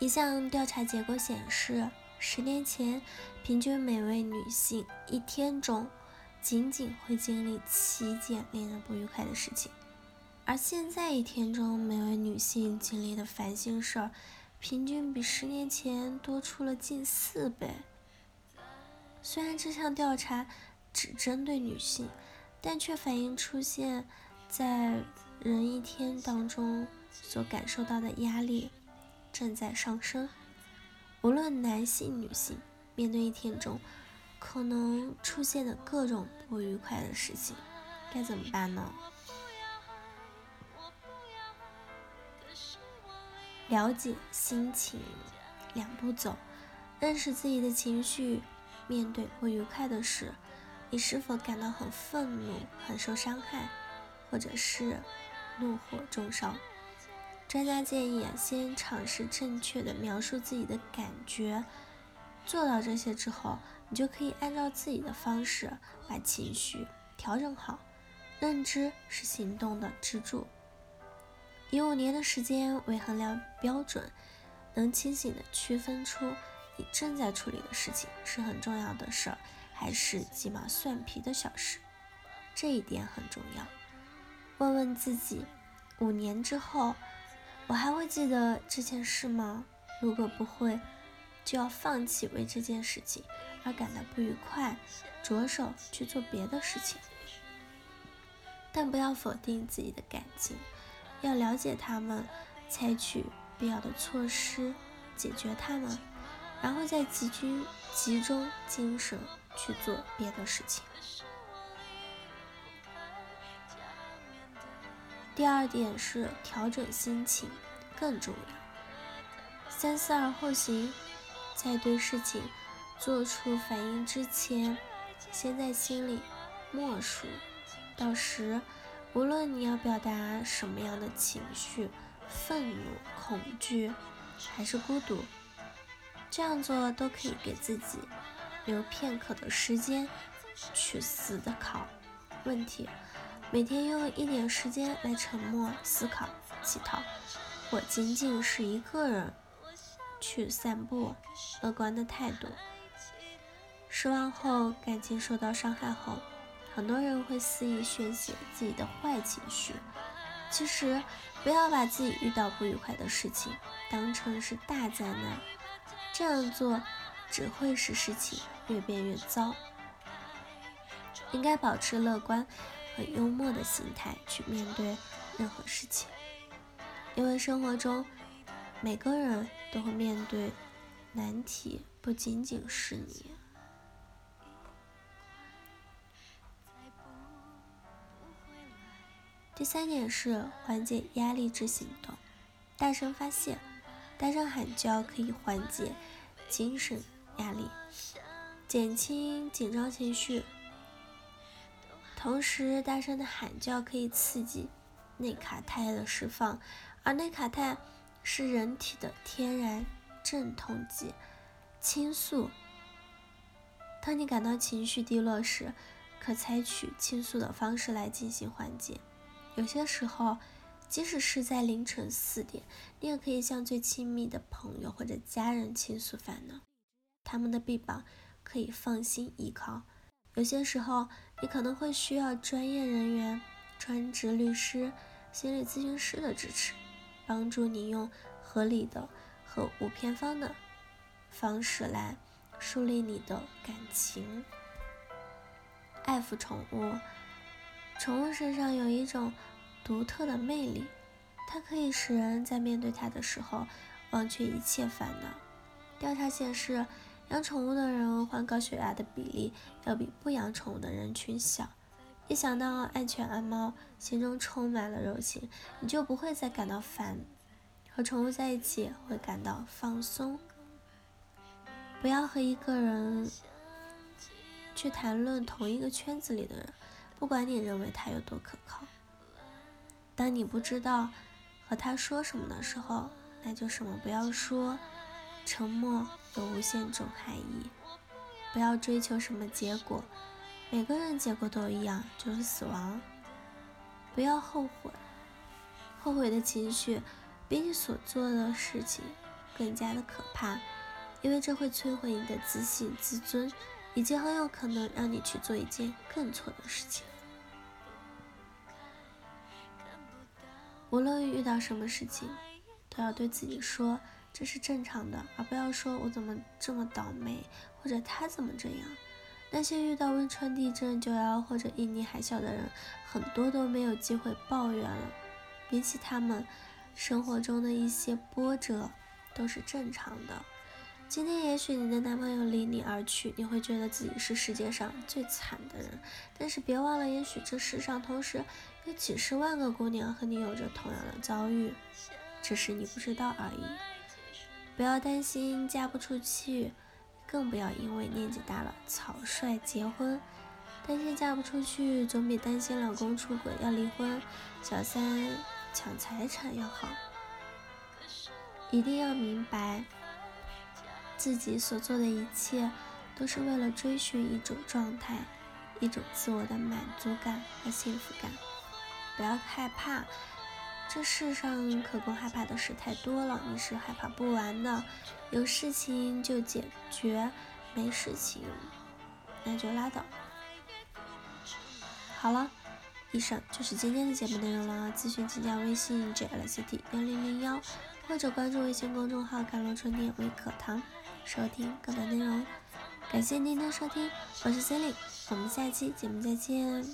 一项调查结果显示，十年前平均每位女性一天中仅仅会经历七件令人不愉快的事情，而现在一天中每位女性经历的烦心事儿，平均比十年前多出了近四倍。虽然这项调查只针对女性，但却反映出现在人一天当中所感受到的压力。正在上升。无论男性、女性，面对一天中可能出现的各种不愉快的事情，该怎么办呢？了解心情，两步走：认识自己的情绪。面对不愉快的事，你是否感到很愤怒、很受伤害，或者是怒火中烧？专家建议先尝试正确的描述自己的感觉，做到这些之后，你就可以按照自己的方式把情绪调整好。认知是行动的支柱。以五年的时间为衡量标准，能清醒的区分出你正在处理的事情是很重要的事儿，还是鸡毛蒜皮的小事，这一点很重要。问问自己，五年之后。我还会记得这件事吗？如果不会，就要放弃为这件事情而感到不愉快，着手去做别的事情。但不要否定自己的感情，要了解他们，采取必要的措施解决他们，然后再集中集中精神去做别的事情。第二点是调整心情更重要，三思而后行，在对事情做出反应之前，先在心里默数到十，无论你要表达什么样的情绪，愤怒、恐惧还是孤独，这样做都可以给自己留片刻的时间去思考问题。每天用一点时间来沉默思考、乞讨，或仅仅是一个人去散步。乐观的态度。失望后，感情受到伤害后，很多人会肆意宣泄自己的坏情绪。其实，不要把自己遇到不愉快的事情当成是大灾难，这样做只会使事情越变越糟。应该保持乐观。很幽默的心态去面对任何事情，因为生活中每个人都会面对难题，不仅仅是你。第三点是缓解压力之行动，大声发泄，大声喊叫可以缓解精神压力，减轻紧张情绪。同时，大声的喊叫可以刺激内卡肽的释放，而内卡肽是人体的天然镇痛剂。倾诉，当你感到情绪低落时，可采取倾诉的方式来进行缓解。有些时候，即使是在凌晨四点，你也可以向最亲密的朋友或者家人倾诉烦恼，他们的臂膀可以放心依靠。有些时候，你可能会需要专业人员、专职律师、心理咨询师的支持，帮助你用合理的和无偏方的方式来树立你的感情。爱抚宠物，宠物身上有一种独特的魅力，它可以使人在面对它的时候忘却一切烦恼。调查显示。养宠物的人患高血压的比例要比不养宠物的人群小。一想到爱犬爱猫，心中充满了柔情，你就不会再感到烦。和宠物在一起会感到放松。不要和一个人去谈论同一个圈子里的人，不管你认为他有多可靠。当你不知道和他说什么的时候，那就什么不要说。沉默有无限种含义，不要追求什么结果，每个人结果都一样，就是死亡。不要后悔，后悔的情绪比你所做的事情更加的可怕，因为这会摧毁你的自信、自尊，以及很有可能让你去做一件更错的事情。无论遇到什么事情，都要对自己说这是正常的，而不要说我怎么这么倒霉，或者他怎么这样。那些遇到汶川地震、九幺幺或者印尼海啸的人，很多都没有机会抱怨了。比起他们，生活中的一些波折都是正常的。今天也许你的男朋友离你而去，你会觉得自己是世界上最惨的人，但是别忘了，也许这世上同时。有几十万个姑娘和你有着同样的遭遇，只是你不知道而已。不要担心嫁不出去，更不要因为年纪大了草率结婚。担心嫁不出去，总比担心老公出轨要离婚、小三抢财产要好。一定要明白，自己所做的一切都是为了追寻一种状态，一种自我的满足感和幸福感。不要害怕，这世上可供害怕的事太多了，你是害怕不完的。有事情就解决，没事情那就拉倒。好了，以上就是今天的节目内容了。咨询请加微信 jlcd 幺零零幺，或者关注微信公众号“甘露春天微课堂”，收听更多内容。感谢您的收听，我是 c e l i n e 我们下期节目再见。